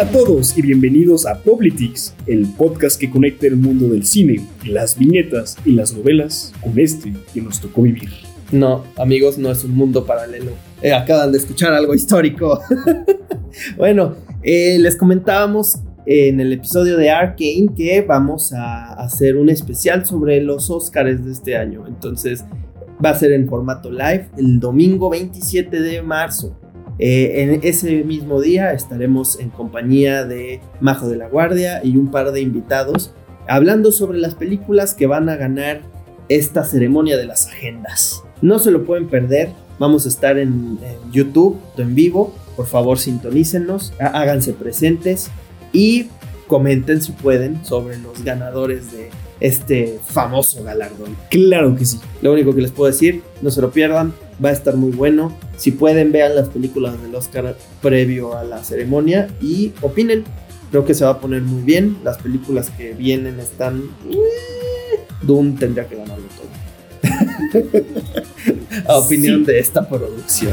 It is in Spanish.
Hola a todos y bienvenidos a Poplitics, el podcast que conecta el mundo del cine, las viñetas y las novelas con este que nos tocó vivir. No, amigos, no es un mundo paralelo. Eh, acaban de escuchar algo histórico. bueno, eh, les comentábamos en el episodio de Arkane que vamos a hacer un especial sobre los Oscars de este año. Entonces va a ser en formato live el domingo 27 de marzo. Eh, en ese mismo día estaremos en compañía de Majo de la Guardia y un par de invitados hablando sobre las películas que van a ganar esta ceremonia de las agendas. No se lo pueden perder, vamos a estar en, en YouTube en vivo, por favor sintonícenos, háganse presentes y comenten si pueden sobre los ganadores de este famoso galardón. Claro que sí. Lo único que les puedo decir, no se lo pierdan, va a estar muy bueno. Si pueden, vean las películas del Oscar previo a la ceremonia y opinen. Creo que se va a poner muy bien. Las películas que vienen están... Eh, Doom tendría que ganarlo todo. a opinión Sí. de esta producción.